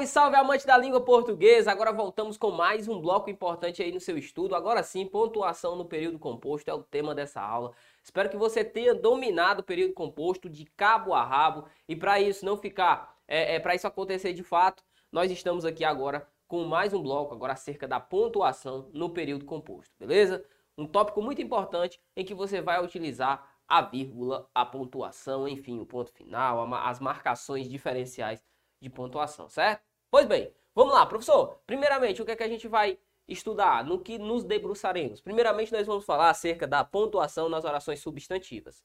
Salve, salve, amante da língua portuguesa! Agora voltamos com mais um bloco importante aí no seu estudo. Agora sim, pontuação no período composto é o tema dessa aula. Espero que você tenha dominado o período composto de cabo a rabo. E para isso não ficar, é, é para isso acontecer de fato, nós estamos aqui agora com mais um bloco, agora acerca da pontuação no período composto, beleza? Um tópico muito importante em que você vai utilizar a vírgula, a pontuação, enfim, o ponto final, as marcações diferenciais de pontuação, certo? Pois bem, vamos lá, professor. Primeiramente, o que é que a gente vai estudar? No que nos debruçaremos? Primeiramente, nós vamos falar acerca da pontuação nas orações substantivas.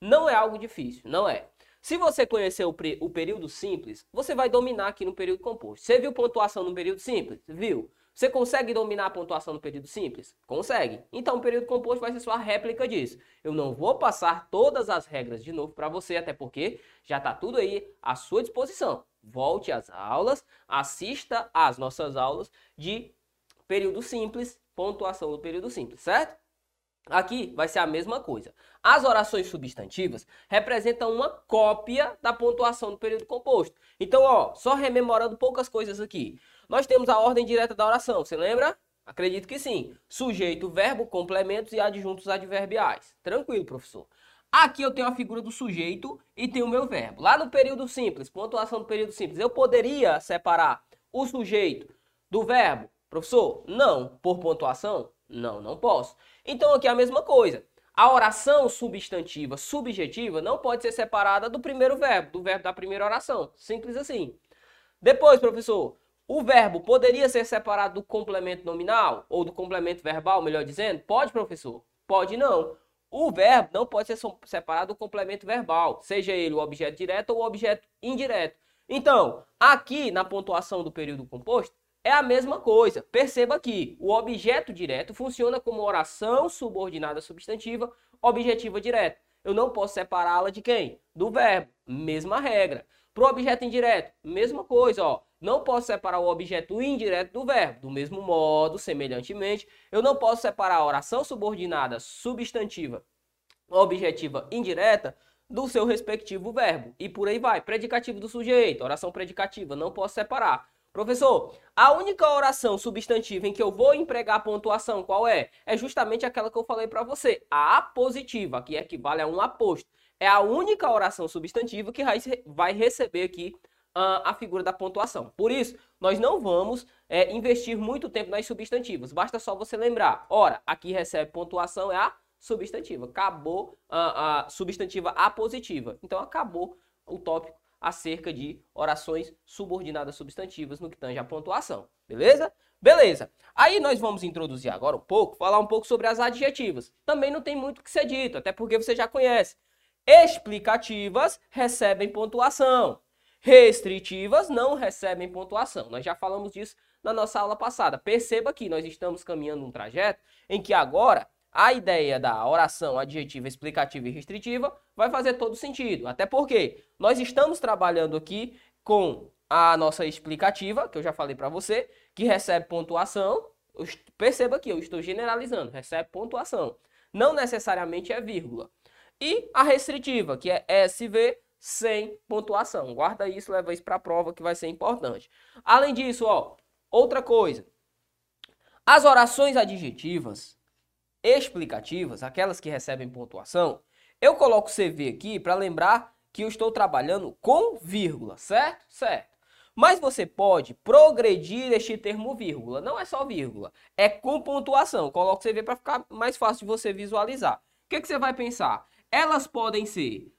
Não é algo difícil, não é. Se você conhecer o, o período simples, você vai dominar aqui no período composto. Você viu pontuação no período simples? Viu? Você consegue dominar a pontuação no período simples? Consegue. Então o período composto vai ser sua réplica disso. Eu não vou passar todas as regras de novo para você, até porque já está tudo aí à sua disposição. Volte às aulas, assista às nossas aulas de período simples, pontuação do período simples, certo? Aqui vai ser a mesma coisa. As orações substantivas representam uma cópia da pontuação do período composto. Então, ó, só rememorando poucas coisas aqui. Nós temos a ordem direta da oração, você lembra? Acredito que sim. Sujeito, verbo, complementos e adjuntos adverbiais. Tranquilo, professor. Aqui eu tenho a figura do sujeito e tenho o meu verbo. Lá no período simples, pontuação do período simples, eu poderia separar o sujeito do verbo? Professor, não. Por pontuação? Não, não posso. Então aqui é a mesma coisa. A oração substantiva subjetiva não pode ser separada do primeiro verbo, do verbo da primeira oração. Simples assim. Depois, professor, o verbo poderia ser separado do complemento nominal ou do complemento verbal, melhor dizendo? Pode, professor? Pode não. O verbo não pode ser separado do complemento verbal, seja ele o objeto direto ou o objeto indireto. Então, aqui na pontuação do período composto, é a mesma coisa. Perceba que o objeto direto funciona como oração subordinada substantiva objetiva direta. Eu não posso separá-la de quem? Do verbo. Mesma regra. Para o objeto indireto, mesma coisa, ó. Não posso separar o objeto indireto do verbo. Do mesmo modo, semelhantemente, eu não posso separar a oração subordinada substantiva objetiva indireta do seu respectivo verbo. E por aí vai. Predicativo do sujeito, oração predicativa, não posso separar. Professor, a única oração substantiva em que eu vou empregar pontuação, qual é? É justamente aquela que eu falei para você, a apositiva, que equivale a um aposto. É a única oração substantiva que vai receber aqui a figura da pontuação. Por isso, nós não vamos é, investir muito tempo nas substantivas. Basta só você lembrar. Ora, aqui recebe pontuação é a substantiva. Acabou a, a substantiva apositiva. Então, acabou o tópico acerca de orações subordinadas substantivas no que tange a pontuação. Beleza? Beleza. Aí nós vamos introduzir agora um pouco, falar um pouco sobre as adjetivas. Também não tem muito o que ser dito, até porque você já conhece. Explicativas recebem pontuação restritivas não recebem pontuação. Nós já falamos disso na nossa aula passada. Perceba que nós estamos caminhando um trajeto em que agora a ideia da oração adjetiva, explicativa e restritiva vai fazer todo sentido. Até porque nós estamos trabalhando aqui com a nossa explicativa, que eu já falei para você, que recebe pontuação. Perceba que eu estou generalizando, recebe pontuação. Não necessariamente é vírgula. E a restritiva, que é SV sem pontuação. Guarda isso, leva isso para a prova que vai ser importante. Além disso, ó, outra coisa. As orações adjetivas explicativas, aquelas que recebem pontuação, eu coloco CV aqui para lembrar que eu estou trabalhando com vírgula, certo? Certo. Mas você pode progredir este termo vírgula. Não é só vírgula, é com pontuação. Coloco CV para ficar mais fácil de você visualizar. O que, que você vai pensar? Elas podem ser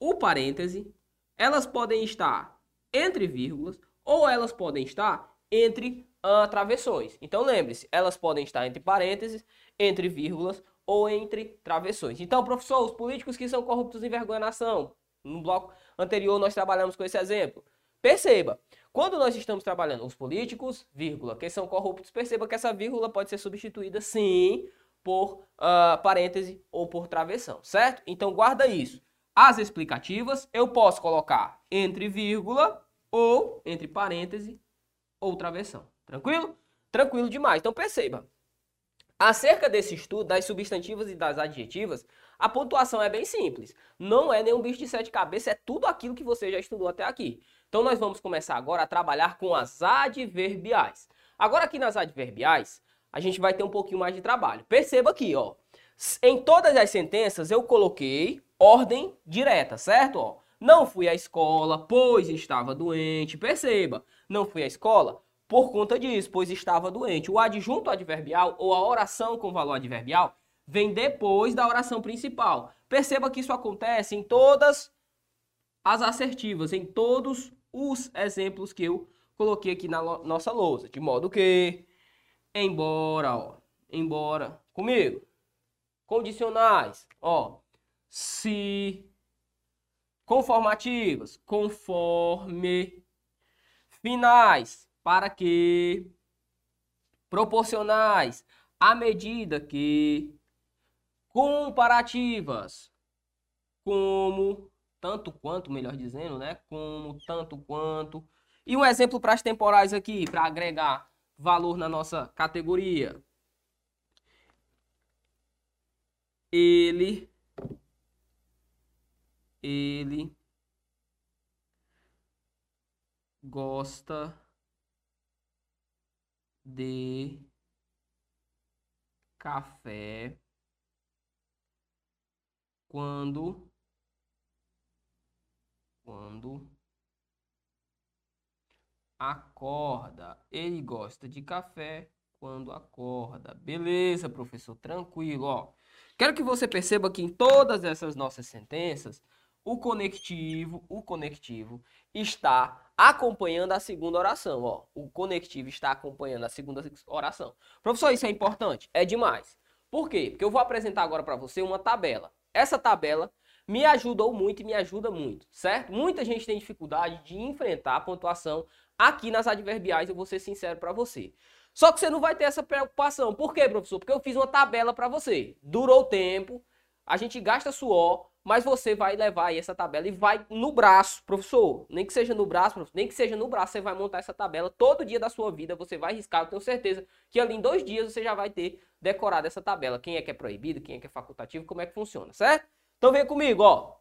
o parêntese, elas podem estar entre vírgulas ou elas podem estar entre uh, travessões. Então lembre-se, elas podem estar entre parênteses, entre vírgulas ou entre travessões. Então, professor, os políticos que são corruptos envergonham a nação. No bloco anterior nós trabalhamos com esse exemplo. Perceba, quando nós estamos trabalhando os políticos, vírgula, que são corruptos, perceba que essa vírgula pode ser substituída sim por uh, parêntese ou por travessão, certo? Então guarda isso. As explicativas eu posso colocar entre vírgula ou entre parêntese ou travessão. Tranquilo? Tranquilo demais. Então perceba. Acerca desse estudo das substantivas e das adjetivas, a pontuação é bem simples. Não é nenhum bicho de sete cabeças, é tudo aquilo que você já estudou até aqui. Então nós vamos começar agora a trabalhar com as adverbiais. Agora aqui nas adverbiais, a gente vai ter um pouquinho mais de trabalho. Perceba aqui, ó. Em todas as sentenças eu coloquei ordem direta, certo? Ó, não fui à escola, pois estava doente. Perceba, não fui à escola por conta disso, pois estava doente. O adjunto adverbial ou a oração com valor adverbial vem depois da oração principal. Perceba que isso acontece em todas as assertivas, em todos os exemplos que eu coloquei aqui na nossa lousa. De modo que, embora, ó, embora, comigo, condicionais, ó, se, conformativas, conforme, finais, para que, proporcionais, à medida que, comparativas, como, tanto quanto, melhor dizendo, né? Como, tanto quanto. E um exemplo para as temporais aqui, para agregar valor na nossa categoria. Ele ele gosta de café quando quando acorda. Ele gosta de café quando acorda. Beleza, professor, tranquilo, ó. Quero que você perceba que em todas essas nossas sentenças o conectivo, o conectivo está acompanhando a segunda oração, ó. O conectivo está acompanhando a segunda oração. Professor, isso é importante? É demais. Por quê? Porque eu vou apresentar agora para você uma tabela. Essa tabela me ajudou muito e me ajuda muito, certo? Muita gente tem dificuldade de enfrentar a pontuação aqui nas adverbiais, eu vou ser sincero para você. Só que você não vai ter essa preocupação. Por quê, professor? Porque eu fiz uma tabela para você. Durou tempo, a gente gasta suor, mas você vai levar aí essa tabela e vai no braço, professor. Nem que seja no braço, nem que seja no braço, você vai montar essa tabela todo dia da sua vida, você vai riscar. Eu tenho certeza que ali em dois dias você já vai ter decorado essa tabela. Quem é que é proibido, quem é que é facultativo, como é que funciona, certo? Então vem comigo, ó.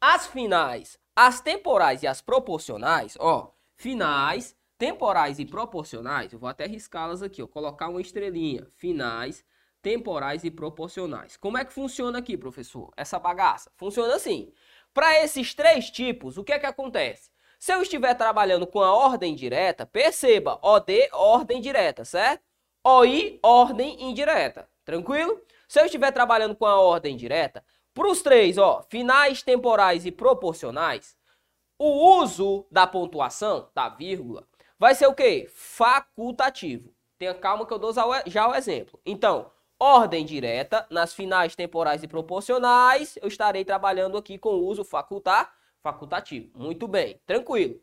As finais, as temporais e as proporcionais, ó. Finais, temporais e proporcionais, eu vou até riscá-las aqui, ó. Colocar uma estrelinha. Finais, temporais e proporcionais. Como é que funciona aqui, professor? Essa bagaça? Funciona assim. Para esses três tipos, o que é que acontece? Se eu estiver trabalhando com a ordem direta, perceba, OD, ordem direta, certo? OI, ordem indireta. Tranquilo? Se eu estiver trabalhando com a ordem direta, para os três, ó, finais, temporais e proporcionais, o uso da pontuação, da vírgula, vai ser o quê? Facultativo. Tenha calma que eu dou já o exemplo. Então, ordem direta, nas finais temporais e proporcionais, eu estarei trabalhando aqui com o uso facultar, facultativo. Muito bem, tranquilo.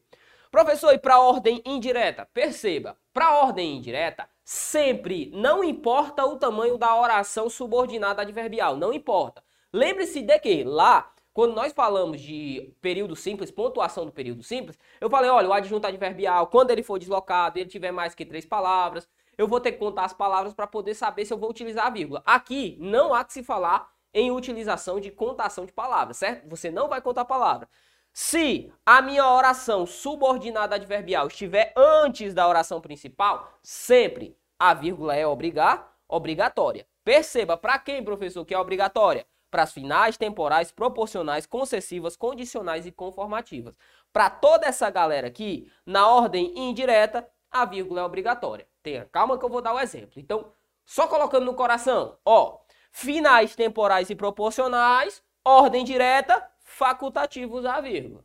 Professor, e para ordem indireta? Perceba, para ordem indireta, sempre não importa o tamanho da oração subordinada adverbial, não importa. Lembre-se de que lá, quando nós falamos de período simples, pontuação do período simples, eu falei, olha, o adjunto adverbial, quando ele for deslocado, ele tiver mais que três palavras, eu vou ter que contar as palavras para poder saber se eu vou utilizar a vírgula. Aqui não há que se falar em utilização de contação de palavras, certo? Você não vai contar palavra. Se a minha oração subordinada adverbial estiver antes da oração principal, sempre a vírgula é obrigar, obrigatória. Perceba, para quem, professor, que é obrigatória? Para as finais, temporais, proporcionais, concessivas, condicionais e conformativas. Para toda essa galera aqui, na ordem indireta, a vírgula é obrigatória. Tenha calma que eu vou dar o exemplo. Então, só colocando no coração, ó, finais temporais e proporcionais, ordem direta, facultativos a vírgula.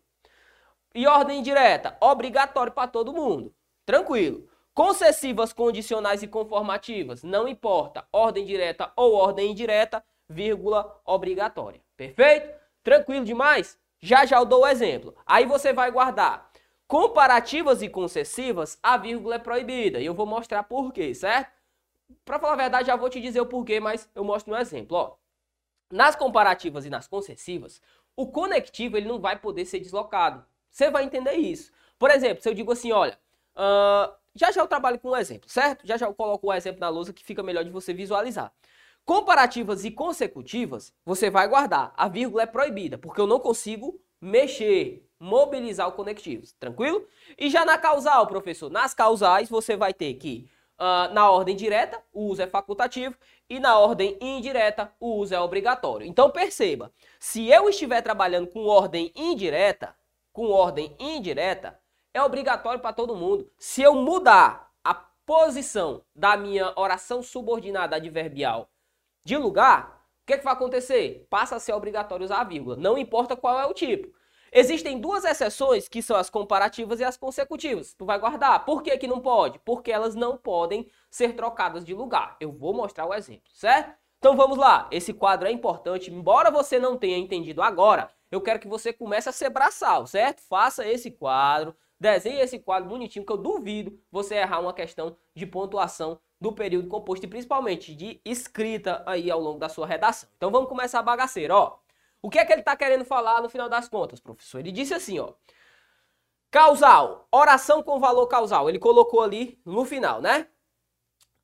E ordem direta, obrigatório para todo mundo. Tranquilo. Concessivas, condicionais e conformativas, não importa, ordem direta ou ordem indireta, vírgula obrigatória. Perfeito? Tranquilo demais? Já já eu dou o exemplo. Aí você vai guardar comparativas e concessivas, a vírgula é proibida. E eu vou mostrar por quê, certo? Para falar a verdade, já vou te dizer o porquê, mas eu mostro no exemplo. Ó. Nas comparativas e nas concessivas, o conectivo ele não vai poder ser deslocado. Você vai entender isso. Por exemplo, se eu digo assim, olha, uh, já já eu trabalho com um exemplo, certo? Já já eu coloco o exemplo na lousa que fica melhor de você visualizar. Comparativas e consecutivas, você vai guardar. A vírgula é proibida, porque eu não consigo mexer mobilizar o conectivo, tranquilo? E já na causal, professor, nas causais você vai ter que, uh, na ordem direta, o uso é facultativo, e na ordem indireta, o uso é obrigatório. Então perceba, se eu estiver trabalhando com ordem indireta, com ordem indireta, é obrigatório para todo mundo. Se eu mudar a posição da minha oração subordinada adverbial de lugar, o que, é que vai acontecer? Passa a ser obrigatório usar a vírgula, não importa qual é o tipo. Existem duas exceções, que são as comparativas e as consecutivas. Tu vai guardar. Por que, que não pode? Porque elas não podem ser trocadas de lugar. Eu vou mostrar o exemplo, certo? Então vamos lá. Esse quadro é importante. Embora você não tenha entendido agora, eu quero que você comece a ser braçal, certo? Faça esse quadro, desenhe esse quadro bonitinho, que eu duvido você errar uma questão de pontuação do período composto e principalmente de escrita aí ao longo da sua redação. Então vamos começar a bagaceira, ó. O que é que ele está querendo falar no final das contas, professor? Ele disse assim, ó. Causal, oração com valor causal. Ele colocou ali no final, né?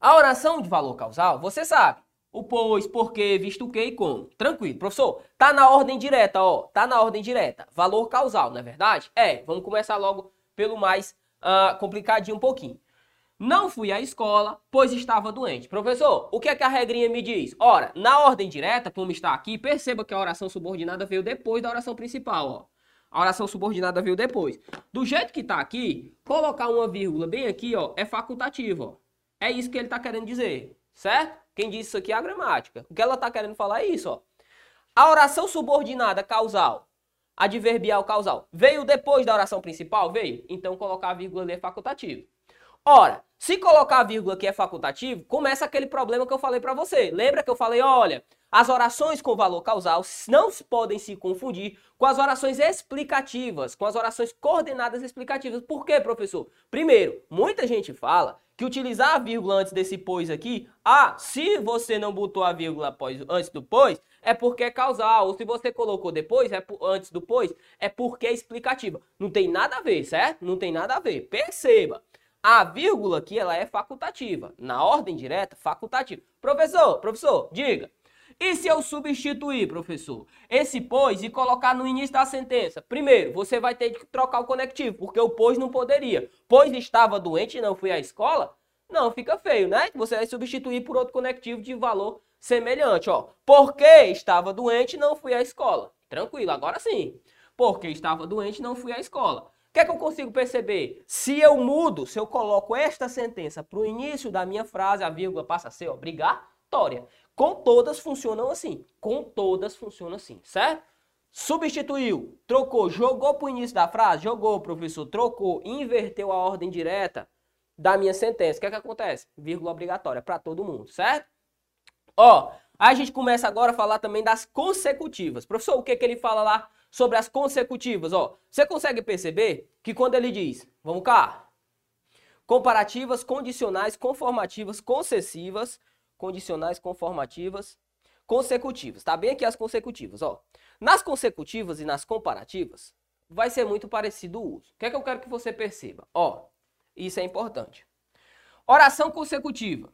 A oração de valor causal, você sabe. O pois, porquê, visto o que e como. Tranquilo, professor. Tá na ordem direta, ó. Tá na ordem direta. Valor causal, não é verdade? É, vamos começar logo pelo mais uh, complicadinho um pouquinho. Não fui à escola, pois estava doente. Professor, o que é que a regrinha me diz? Ora, na ordem direta, como está aqui, perceba que a oração subordinada veio depois da oração principal, ó. A oração subordinada veio depois. Do jeito que está aqui, colocar uma vírgula bem aqui, ó, é facultativo, ó. É isso que ele está querendo dizer, certo? Quem disse isso aqui é a gramática. O que ela está querendo falar é isso, ó. A oração subordinada causal, adverbial causal, veio depois da oração principal? Veio. Então, colocar a vírgula ali é facultativo. Ora, se colocar a vírgula que é facultativo, começa aquele problema que eu falei para você. Lembra que eu falei, olha, as orações com valor causal não podem se confundir com as orações explicativas, com as orações coordenadas explicativas. Por quê, professor? Primeiro, muita gente fala que utilizar a vírgula antes desse pois aqui, ah, se você não botou a vírgula após, antes do pois, é porque é causal. Ou se você colocou depois, é antes do pois, é porque é explicativa. Não tem nada a ver, certo? Não tem nada a ver. Perceba. A vírgula aqui ela é facultativa. Na ordem direta, facultativa. Professor, professor, diga. E se eu substituir, professor, esse pois e colocar no início da sentença? Primeiro, você vai ter que trocar o conectivo, porque o pois não poderia. Pois estava doente e não fui à escola? Não, fica feio, né? Você vai substituir por outro conectivo de valor semelhante, ó. Porque estava doente e não fui à escola. Tranquilo, agora sim. Porque estava doente e não fui à escola que é que eu consigo perceber? Se eu mudo, se eu coloco esta sentença para o início da minha frase, a vírgula passa a ser obrigatória. Com todas funcionam assim. Com todas funcionam assim, certo? Substituiu, trocou, jogou para o início da frase, jogou, professor, trocou, inverteu a ordem direta da minha sentença. O que é que acontece? Vírgula obrigatória para todo mundo, certo? Ó, a gente começa agora a falar também das consecutivas. Professor, o que, que ele fala lá sobre as consecutivas, ó. Você consegue perceber que quando ele diz, vamos cá, comparativas, condicionais, conformativas, concessivas, condicionais, conformativas, consecutivas. Tá bem aqui as consecutivas, ó. Nas consecutivas e nas comparativas, vai ser muito parecido o uso. O que é que eu quero que você perceba? Ó, isso é importante. Oração consecutiva.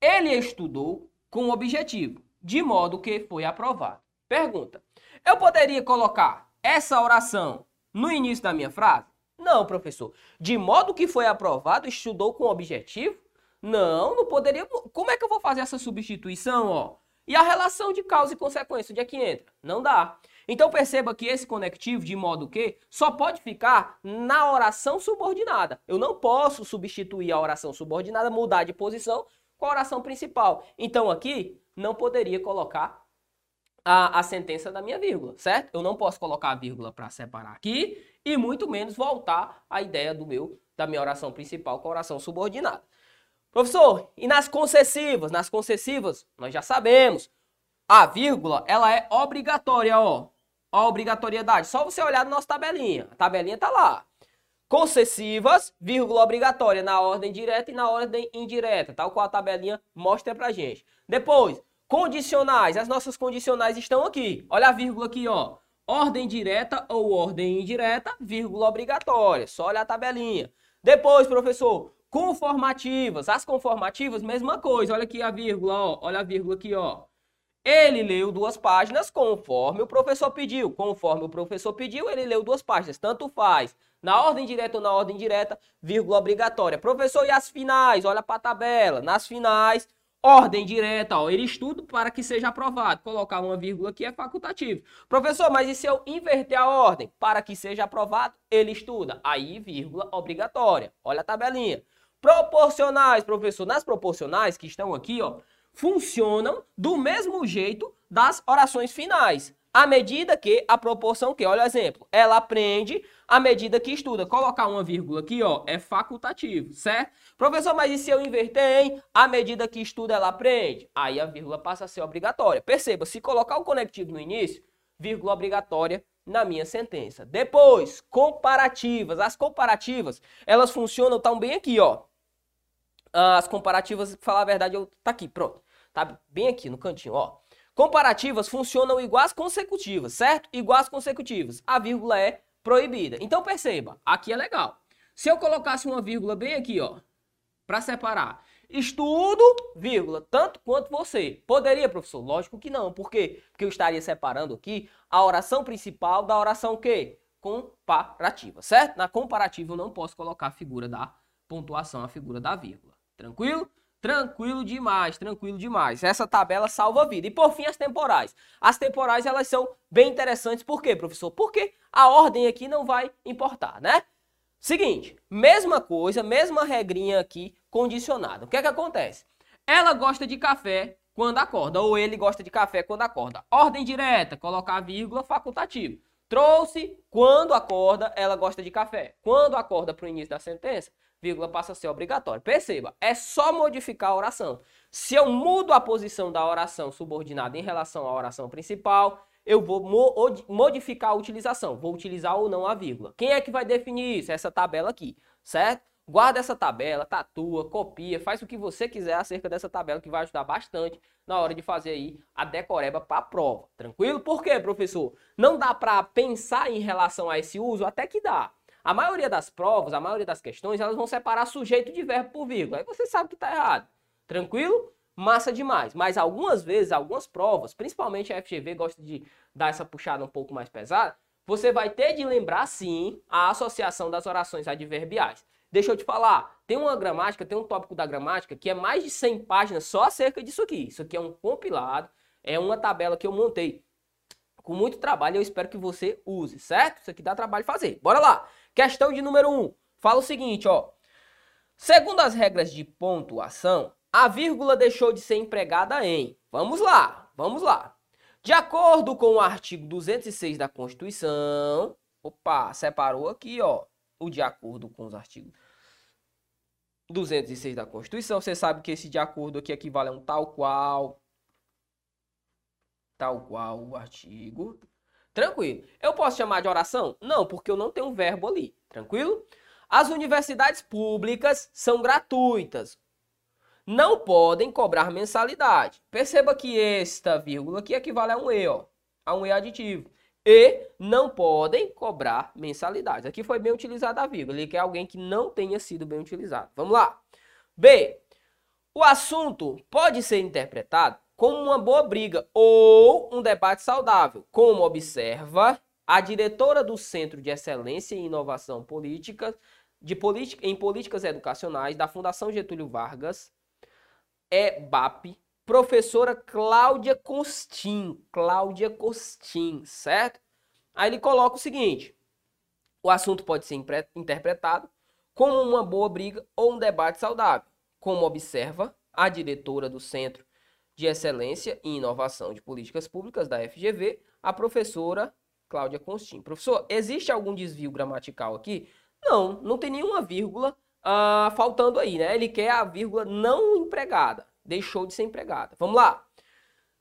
Ele estudou com objetivo, de modo que foi aprovado. Pergunta: eu poderia colocar essa oração no início da minha frase? Não, professor. De modo que foi aprovado, estudou com objetivo? Não, não poderia. Como é que eu vou fazer essa substituição, ó? E a relação de causa e consequência, onde é que entra? Não dá. Então perceba que esse conectivo, de modo que, só pode ficar na oração subordinada. Eu não posso substituir a oração subordinada, mudar de posição com a oração principal. Então aqui, não poderia colocar a, a sentença da minha vírgula, certo? Eu não posso colocar a vírgula para separar aqui e muito menos voltar a ideia do meu da minha oração principal com oração subordinada. Professor, e nas concessivas? Nas concessivas, nós já sabemos, a vírgula, ela é obrigatória, ó. A obrigatoriedade. Só você olhar na nossa tabelinha. A tabelinha tá lá. Concessivas, vírgula obrigatória na ordem direta e na ordem indireta, tal qual a tabelinha mostra pra gente. Depois, Condicionais, as nossas condicionais estão aqui. Olha a vírgula aqui, ó. Ordem direta ou ordem indireta, vírgula obrigatória. Só olha a tabelinha. Depois, professor, conformativas. As conformativas, mesma coisa. Olha aqui a vírgula, ó. Olha a vírgula aqui, ó. Ele leu duas páginas conforme o professor pediu. Conforme o professor pediu, ele leu duas páginas. Tanto faz. Na ordem direta ou na ordem direta, vírgula obrigatória. Professor, e as finais? Olha para a tabela. Nas finais, ordem direta, ó, ele estuda para que seja aprovado. Colocar uma vírgula aqui é facultativo. Professor, mas e se eu inverter a ordem? Para que seja aprovado, ele estuda. Aí, vírgula obrigatória. Olha a tabelinha. Proporcionais, professor. Nas proporcionais que estão aqui, ó, funcionam do mesmo jeito das orações finais. À medida que a proporção que, olha o exemplo, ela aprende à medida que estuda. Colocar uma vírgula aqui, ó, é facultativo, certo? Professor, mas e se eu inverter em à medida que estuda ela aprende? Aí a vírgula passa a ser obrigatória. Perceba, se colocar o conectivo no início, vírgula obrigatória na minha sentença. Depois, comparativas. As comparativas, elas funcionam tão bem aqui, ó. As comparativas, falar a verdade, eu tá aqui, pronto. Tá bem aqui no cantinho, ó. Comparativas funcionam igual às consecutivas, certo? Igual às consecutivas. A vírgula é proibida. Então perceba, aqui é legal. Se eu colocasse uma vírgula bem aqui, ó, para separar, estudo, vírgula, tanto quanto você. Poderia, professor? Lógico que não. Por quê? Porque eu estaria separando aqui a oração principal da oração que? Comparativa, certo? Na comparativa eu não posso colocar a figura da pontuação, a figura da vírgula. Tranquilo? Tranquilo demais, tranquilo demais. Essa tabela salva a vida. E por fim, as temporais. As temporais, elas são bem interessantes. Por quê, professor? Porque a ordem aqui não vai importar, né? Seguinte, mesma coisa, mesma regrinha aqui, condicionada. O que é que acontece? Ela gosta de café quando acorda, ou ele gosta de café quando acorda. Ordem direta, colocar vírgula facultativo. Trouxe quando acorda, ela gosta de café. Quando acorda para o início da sentença, vírgula passa a ser obrigatório. Perceba, é só modificar a oração. Se eu mudo a posição da oração subordinada em relação à oração principal, eu vou modificar a utilização. Vou utilizar ou não a vírgula. Quem é que vai definir isso? Essa tabela aqui, certo? Guarda essa tabela, tatua, copia, faz o que você quiser acerca dessa tabela que vai ajudar bastante na hora de fazer aí a decoreba para a prova. Tranquilo? Por quê, professor? Não dá para pensar em relação a esse uso? Até que dá. A maioria das provas, a maioria das questões, elas vão separar sujeito de verbo por vírgula. Aí você sabe que está errado. Tranquilo? Massa demais. Mas algumas vezes, algumas provas, principalmente a FGV gosta de dar essa puxada um pouco mais pesada, você vai ter de lembrar sim a associação das orações adverbiais. Deixa eu te falar, tem uma gramática, tem um tópico da gramática que é mais de 100 páginas só acerca disso aqui. Isso aqui é um compilado, é uma tabela que eu montei com muito trabalho, eu espero que você use, certo? Isso aqui dá trabalho fazer. Bora lá. Questão de número 1. Um. Fala o seguinte, ó. Segundo as regras de pontuação, a vírgula deixou de ser empregada em. Vamos lá, vamos lá. De acordo com o artigo 206 da Constituição, opa, separou aqui, ó, o de acordo com os artigos 206 da Constituição. Você sabe que esse de acordo aqui equivale a um tal qual, tal qual o artigo Tranquilo. Eu posso chamar de oração? Não, porque eu não tenho um verbo ali. Tranquilo? As universidades públicas são gratuitas. Não podem cobrar mensalidade. Perceba que esta vírgula aqui equivale a um E, ó, a um E aditivo. E não podem cobrar mensalidade. Aqui foi bem utilizada a vírgula. Ele quer alguém que não tenha sido bem utilizado. Vamos lá. B. O assunto pode ser interpretado como uma boa briga ou um debate saudável, como observa a diretora do Centro de Excelência em Inovação Política, de política, em Políticas Educacionais da Fundação Getúlio Vargas, EBAP, professora Cláudia Costin, Cláudia Costin, certo? Aí ele coloca o seguinte: o assunto pode ser interpretado como uma boa briga ou um debate saudável, como observa a diretora do Centro de Excelência em Inovação de Políticas Públicas da FGV, a professora Cláudia Constin. Professor, existe algum desvio gramatical aqui? Não, não tem nenhuma vírgula uh, faltando aí, né? Ele quer a vírgula não empregada, deixou de ser empregada. Vamos lá.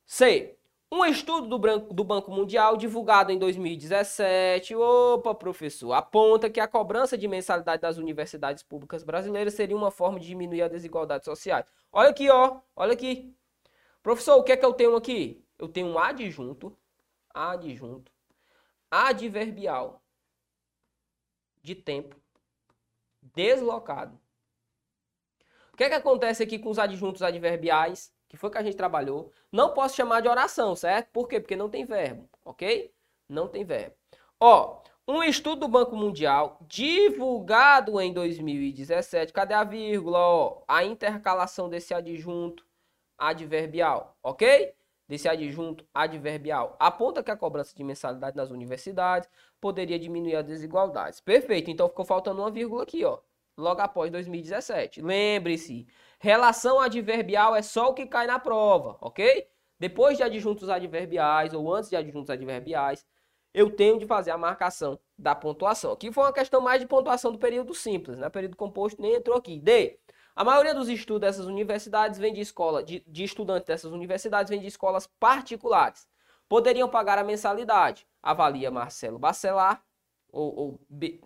C. Um estudo do, branco, do Banco Mundial divulgado em 2017, opa, professor, aponta que a cobrança de mensalidade das universidades públicas brasileiras seria uma forma de diminuir a desigualdade social. Olha aqui, ó, olha aqui. Professor, o que é que eu tenho aqui? Eu tenho um adjunto, adjunto, adverbial de tempo deslocado. O que é que acontece aqui com os adjuntos adverbiais? que foi que a gente trabalhou. Não posso chamar de oração, certo? Por quê? Porque não tem verbo, ok? Não tem verbo. Ó, um estudo do Banco Mundial divulgado em 2017. Cadê a vírgula? Ó, a intercalação desse adjunto adverbial, ok? Desse adjunto adverbial. Aponta que a cobrança de mensalidade nas universidades poderia diminuir as desigualdades. Perfeito. Então ficou faltando uma vírgula aqui, ó. Logo após 2017. Lembre-se, relação adverbial é só o que cai na prova, ok? Depois de adjuntos adverbiais ou antes de adjuntos adverbiais, eu tenho de fazer a marcação da pontuação. Aqui foi uma questão mais de pontuação do período simples, né? Período composto nem entrou aqui. D. A maioria dos estudos dessas universidades vem de escola, de, de estudantes dessas universidades vem de escolas particulares. Poderiam pagar a mensalidade. Avalia Marcelo Bacelar, ou, ou B,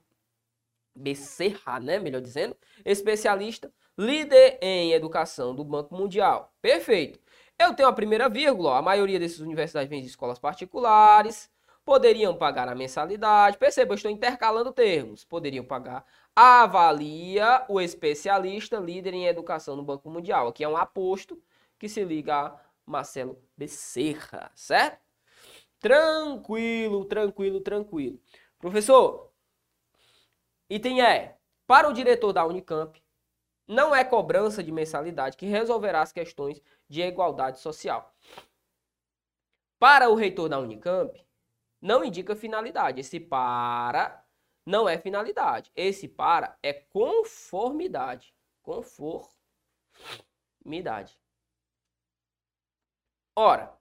Becerra, né? Melhor dizendo, especialista, líder em educação do Banco Mundial. Perfeito. Eu tenho a primeira vírgula, ó. a maioria dessas universidades vem de escolas particulares poderiam pagar a mensalidade. Perceba, eu estou intercalando termos. Poderiam pagar. Avalia o especialista líder em educação no Banco Mundial. Aqui é um aposto que se liga a Marcelo Becerra, certo? Tranquilo, tranquilo, tranquilo. Professor, item é, para o diretor da Unicamp, não é cobrança de mensalidade que resolverá as questões de igualdade social. Para o reitor da Unicamp, não indica finalidade. Esse para não é finalidade. Esse para é conformidade. Conformidade. Ora,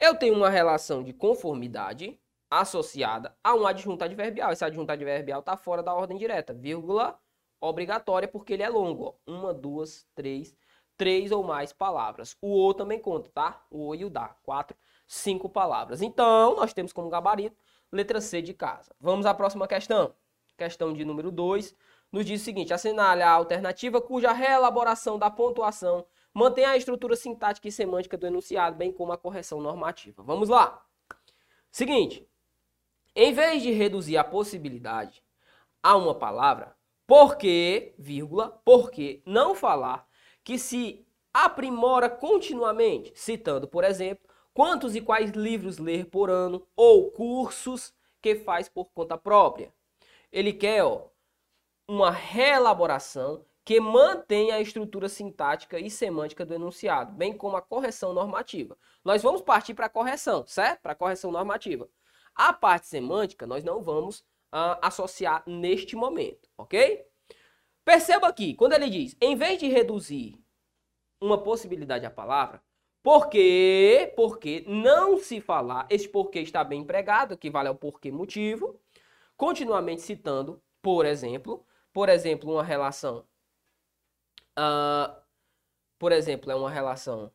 eu tenho uma relação de conformidade associada a um adjunto adverbial. Esse adjunto adverbial está fora da ordem direta, vírgula obrigatória porque ele é longo. Ó. Uma, duas, três, três ou mais palavras. O o também conta, tá? O o e o da. Quatro cinco palavras. Então, nós temos como gabarito letra C de casa. Vamos à próxima questão. Questão de número 2. Nos diz o seguinte: assinale a alternativa cuja reelaboração da pontuação mantém a estrutura sintática e semântica do enunciado, bem como a correção normativa. Vamos lá. Seguinte: em vez de reduzir a possibilidade a uma palavra, por que, vírgula, por que não falar que se aprimora continuamente, citando, por exemplo, quantos e quais livros ler por ano ou cursos que faz por conta própria. Ele quer ó, uma reelaboração que mantenha a estrutura sintática e semântica do enunciado, bem como a correção normativa. Nós vamos partir para a correção, certo? Para a correção normativa. A parte semântica nós não vamos uh, associar neste momento, ok? Perceba aqui, quando ele diz, em vez de reduzir uma possibilidade à palavra, por quê? Porque não se falar, esse porquê está bem empregado, que vale ao porquê motivo, continuamente citando, por exemplo, por exemplo, uma relação, uh, por exemplo, é uma relação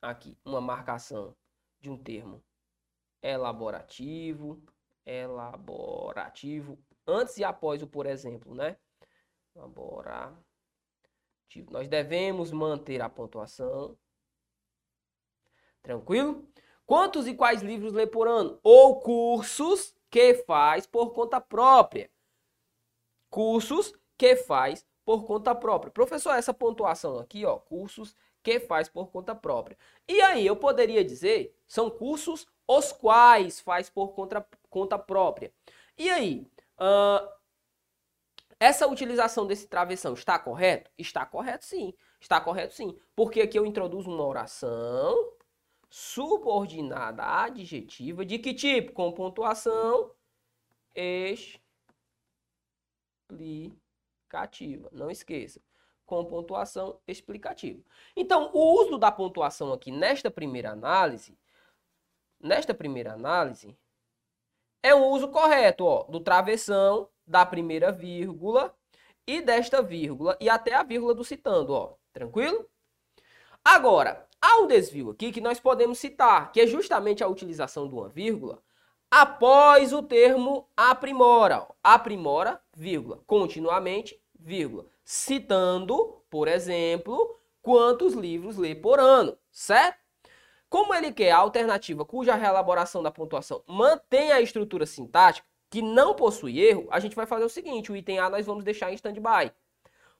aqui, uma marcação de um termo elaborativo, elaborativo, antes e após o por exemplo, né? Elaborativo. Nós devemos manter a pontuação Tranquilo? Quantos e quais livros lê por ano? Ou cursos que faz por conta própria. Cursos que faz por conta própria. Professor, essa pontuação aqui, ó, cursos que faz por conta própria. E aí eu poderia dizer, são cursos os quais faz por conta, conta própria. E aí, uh, essa utilização desse travessão está correto? Está correto sim. Está correto sim. Porque aqui eu introduzo uma oração subordinada adjetiva de que tipo? Com pontuação explicativa. Não esqueça. Com pontuação explicativa. Então, o uso da pontuação aqui nesta primeira análise, nesta primeira análise, é um uso correto, ó, do travessão, da primeira vírgula e desta vírgula e até a vírgula do citando, ó. Tranquilo? Agora, Há um desvio aqui que nós podemos citar, que é justamente a utilização de uma vírgula após o termo aprimora. Aprimora, vírgula, continuamente, vírgula. Citando, por exemplo, quantos livros lê por ano, certo? Como ele quer a alternativa cuja reelaboração da pontuação mantém a estrutura sintática, que não possui erro, a gente vai fazer o seguinte, o item A nós vamos deixar em stand-by.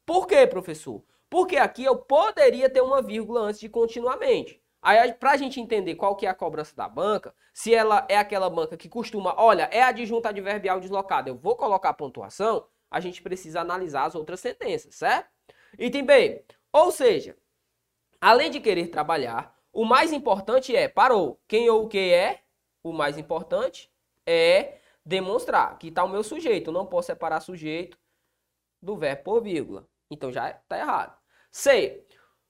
Por quê, professor? Porque aqui eu poderia ter uma vírgula antes de continuamente. Aí, para a gente entender qual que é a cobrança da banca, se ela é aquela banca que costuma, olha, é adjunta adverbial deslocada, eu vou colocar pontuação, a gente precisa analisar as outras sentenças, certo? Item B. Ou seja, além de querer trabalhar, o mais importante é, parou, quem ou o que é? O mais importante é demonstrar que está o meu sujeito. Eu não posso separar sujeito do verbo por vírgula. Então já está errado. C.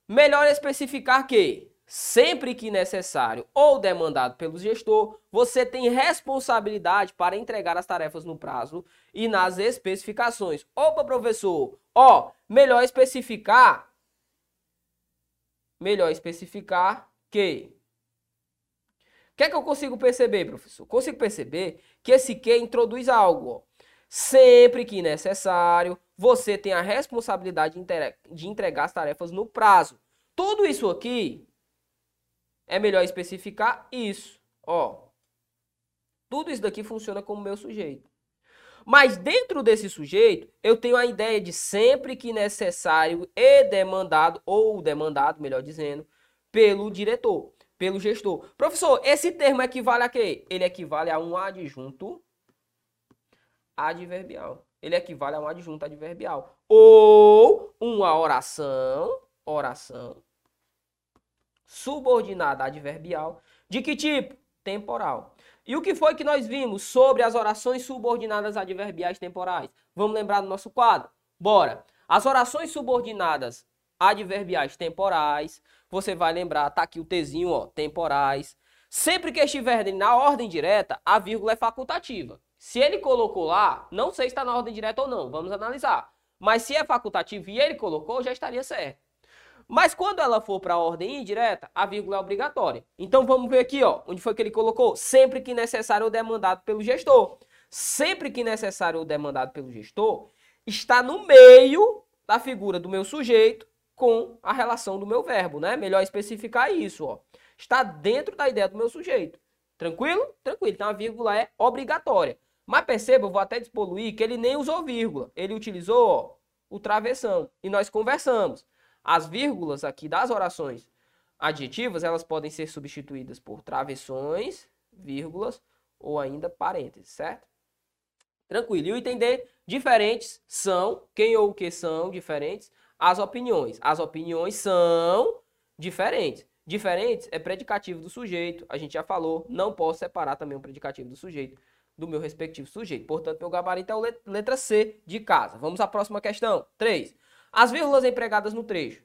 Melhor especificar que sempre que necessário ou demandado pelo gestor, você tem responsabilidade para entregar as tarefas no prazo e nas especificações. Opa, professor, ó, melhor especificar melhor especificar que o que é que eu consigo perceber, professor? Consigo perceber que esse que introduz algo, ó. Sempre que necessário, você tem a responsabilidade de entregar as tarefas no prazo. Tudo isso aqui é melhor especificar isso. Ó, tudo isso daqui funciona como meu sujeito. Mas dentro desse sujeito, eu tenho a ideia de sempre que necessário e demandado, ou demandado, melhor dizendo, pelo diretor, pelo gestor. Professor, esse termo equivale a quê? Ele equivale a um adjunto adverbial. Ele equivale a um adjunto adverbial. Ou uma oração, oração, subordinada adverbial. De que tipo? Temporal. E o que foi que nós vimos sobre as orações subordinadas adverbiais temporais? Vamos lembrar do nosso quadro? Bora! As orações subordinadas adverbiais temporais, você vai lembrar, tá aqui o Tzinho, ó, temporais. Sempre que estiverem na ordem direta, a vírgula é facultativa. Se ele colocou lá, não sei se está na ordem direta ou não, vamos analisar. Mas se é facultativo e ele colocou, já estaria certo. Mas quando ela for para a ordem indireta, a vírgula é obrigatória. Então vamos ver aqui, ó, onde foi que ele colocou? Sempre que necessário ou demandado pelo gestor. Sempre que necessário ou demandado pelo gestor, está no meio da figura do meu sujeito com a relação do meu verbo, né? Melhor especificar isso, ó. Está dentro da ideia do meu sujeito. Tranquilo? Tranquilo. Então a vírgula é obrigatória. Mas perceba, eu vou até despoluir que ele nem usou vírgula. Ele utilizou ó, o travessão. E nós conversamos. As vírgulas aqui das orações adjetivas, elas podem ser substituídas por travessões, vírgulas ou ainda parênteses, certo? Tranquilo. E o entender diferentes são, quem ou o que são diferentes, as opiniões. As opiniões são diferentes. Diferentes é predicativo do sujeito, a gente já falou, não posso separar também o predicativo do sujeito do meu respectivo sujeito. Portanto, meu gabarito é a letra C de casa. Vamos à próxima questão. 3. As vírgulas empregadas no trecho.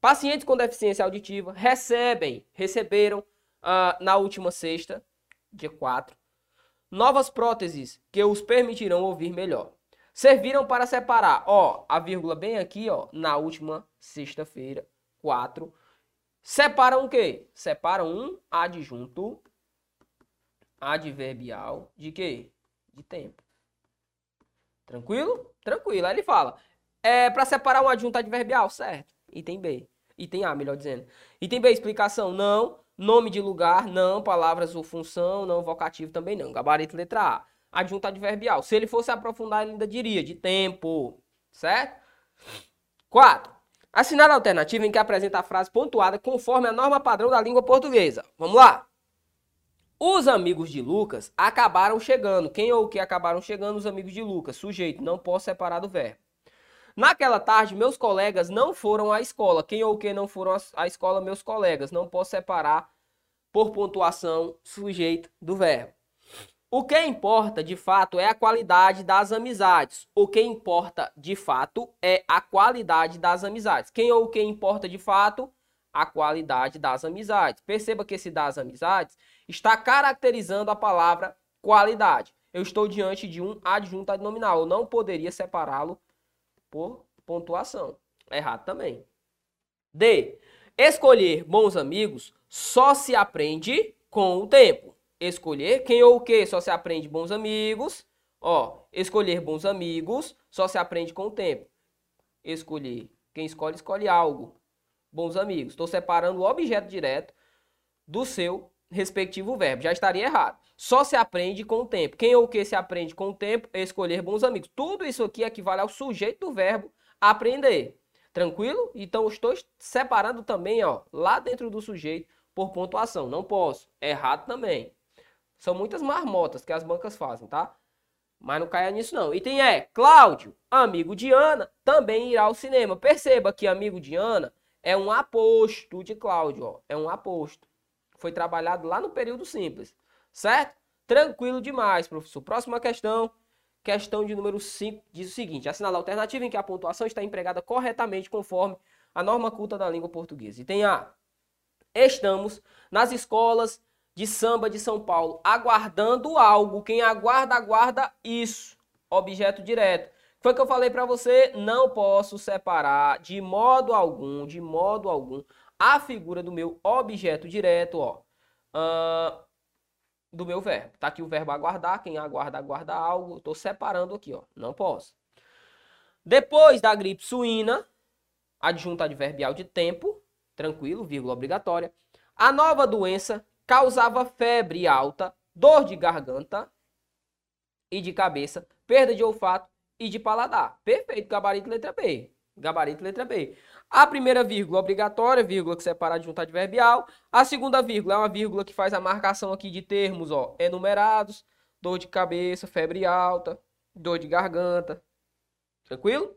Pacientes com deficiência auditiva recebem, receberam uh, na última sexta, dia 4, novas próteses que os permitirão ouvir melhor. Serviram para separar, ó, a vírgula bem aqui, ó, na última sexta-feira, 4. Separam o quê? Separam um adjunto adverbial de quê? De tempo. Tranquilo? Tranquilo. Aí ele fala, é para separar um adjunto adverbial, certo? Item B. Item A, melhor dizendo. Item B, explicação, não. Nome de lugar, não. Palavras ou função, não. Vocativo também não. Gabarito, letra A. Adjunto adverbial. Se ele fosse aprofundar, ele ainda diria de tempo, certo? 4. Assinar a alternativa em que apresenta a frase pontuada conforme a norma padrão da língua portuguesa. Vamos lá. Os amigos de Lucas acabaram chegando. Quem ou que acabaram chegando? Os amigos de Lucas. Sujeito, não posso separar do verbo. Naquela tarde, meus colegas não foram à escola. Quem ou que não foram à escola, meus colegas. Não posso separar por pontuação sujeito do verbo. O que importa de fato é a qualidade das amizades. O que importa de fato é a qualidade das amizades. Quem ou que importa de fato? A qualidade das amizades. Perceba que esse das amizades está caracterizando a palavra qualidade. Eu estou diante de um adjunto nominal. Eu não poderia separá-lo por pontuação. Errado também. D. Escolher bons amigos só se aprende com o tempo. Escolher quem ou o que só se aprende bons amigos. Ó, escolher bons amigos só se aprende com o tempo. Escolher. Quem escolhe, escolhe algo. Bons amigos. Estou separando o objeto direto do seu respectivo verbo. Já estaria errado. Só se aprende com o tempo. Quem ou que se aprende com o tempo é escolher bons amigos. Tudo isso aqui equivale ao sujeito do verbo aprender. Tranquilo? Então estou separando também, ó, lá dentro do sujeito por pontuação. Não posso. Errado também. São muitas marmotas que as bancas fazem, tá? Mas não caia nisso não. Item é, Cláudio, amigo de Ana, também irá ao cinema. Perceba que amigo de Ana é um aposto de Cláudio, ó. É um aposto. Foi trabalhado lá no período simples, certo? Tranquilo demais, professor. Próxima questão. Questão de número 5 diz o seguinte: assinala a alternativa em que a pontuação está empregada corretamente conforme a norma culta da língua portuguesa. Item A. Estamos nas escolas de samba de São Paulo aguardando algo. Quem aguarda, aguarda isso. Objeto direto. Foi que eu falei para você, não posso separar de modo algum, de modo algum, a figura do meu objeto direto, ó, uh, do meu verbo. Tá aqui o verbo aguardar, quem aguarda, aguarda algo. Estou separando aqui, ó, não posso. Depois da gripe suína, adjunto adverbial de tempo, tranquilo, vírgula obrigatória. A nova doença causava febre alta, dor de garganta e de cabeça, perda de olfato e de paladar. Perfeito, gabarito letra B. Gabarito letra B. A primeira vírgula obrigatória, vírgula que separa de junta adverbial. A segunda vírgula é uma vírgula que faz a marcação aqui de termos ó, enumerados. Dor de cabeça, febre alta, dor de garganta. Tranquilo?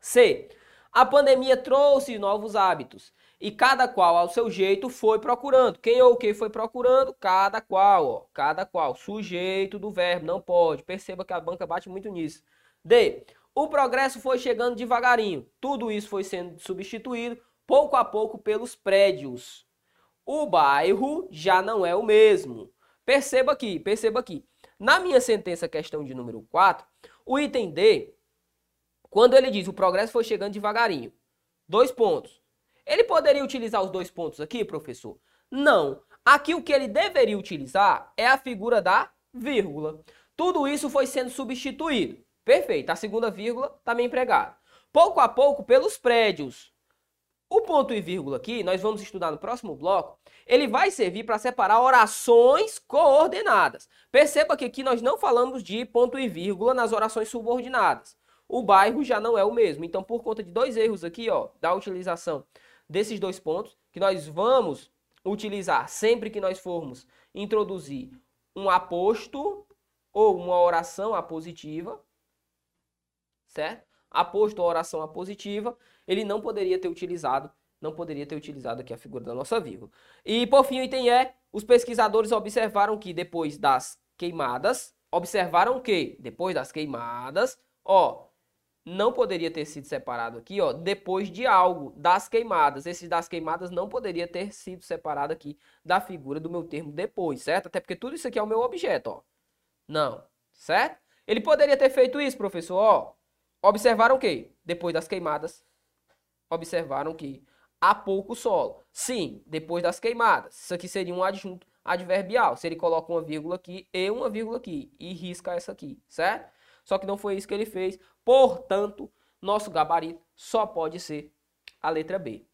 C. A pandemia trouxe novos hábitos e cada qual ao seu jeito foi procurando. Quem ou quem foi procurando? Cada qual, ó, cada qual. Sujeito do verbo, não pode. Perceba que a banca bate muito nisso. D. O progresso foi chegando devagarinho. Tudo isso foi sendo substituído pouco a pouco pelos prédios. O bairro já não é o mesmo. Perceba aqui, perceba aqui. Na minha sentença questão de número 4, o item D, quando ele diz o progresso foi chegando devagarinho, dois pontos. Ele poderia utilizar os dois pontos aqui, professor? Não. Aqui o que ele deveria utilizar é a figura da vírgula. Tudo isso foi sendo substituído. Perfeito. A segunda vírgula também empregada. Pouco a pouco, pelos prédios. O ponto e vírgula aqui, nós vamos estudar no próximo bloco, ele vai servir para separar orações coordenadas. Perceba que aqui nós não falamos de ponto e vírgula nas orações subordinadas. O bairro já não é o mesmo. Então, por conta de dois erros aqui, ó, da utilização desses dois pontos que nós vamos utilizar sempre que nós formos introduzir um aposto ou uma oração apositiva, certo? Aposto ou oração apositiva, ele não poderia ter utilizado, não poderia ter utilizado aqui a figura da nossa vírgula. E por fim, o item é, os pesquisadores observaram que depois das queimadas, observaram que depois das queimadas, ó, não poderia ter sido separado aqui, ó, depois de algo, das queimadas. Esse das queimadas não poderia ter sido separado aqui da figura do meu termo depois, certo? Até porque tudo isso aqui é o meu objeto, ó. Não, certo? Ele poderia ter feito isso, professor, ó. Observaram o quê? Depois das queimadas, observaram que há pouco solo. Sim, depois das queimadas. Isso aqui seria um adjunto adverbial. Se ele coloca uma vírgula aqui e uma vírgula aqui e risca essa aqui, certo? Só que não foi isso que ele fez. Portanto, nosso gabarito só pode ser a letra B.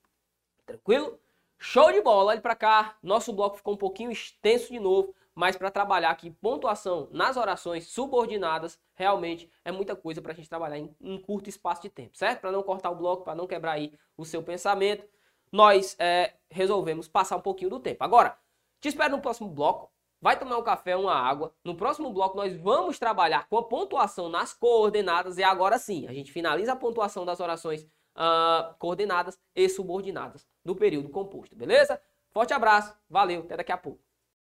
Tranquilo? Show de bola, olhe para cá. Nosso bloco ficou um pouquinho extenso de novo, mas para trabalhar aqui pontuação nas orações subordinadas, realmente é muita coisa para a gente trabalhar em um curto espaço de tempo, certo? Para não cortar o bloco, para não quebrar aí o seu pensamento, nós é, resolvemos passar um pouquinho do tempo. Agora, te espero no próximo bloco vai tomar um café, uma água. No próximo bloco nós vamos trabalhar com a pontuação nas coordenadas e agora sim, a gente finaliza a pontuação das orações uh, coordenadas e subordinadas do período composto, beleza? Forte abraço, valeu, até daqui a pouco.